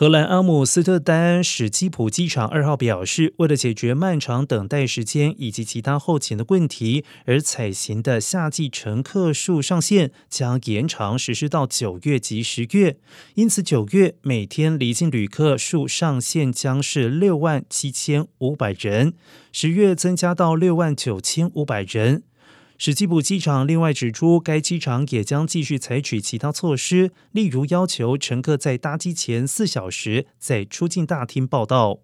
荷兰阿姆斯特丹史基普机场二号表示，为了解决漫长等待时间以及其他后勤的问题，而采行的夏季乘客数上限将延长实施到九月及十月。因此，九月每天离境旅客数上限将是六万七千五百人，十月增加到六万九千五百人。史基部机场另外指出，该机场也将继续采取其他措施，例如要求乘客在搭机前四小时在出境大厅报到。